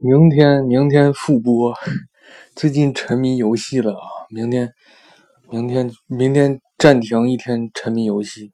明天明天复播。最近沉迷游戏了啊明天明天明天暂停一天沉迷游戏。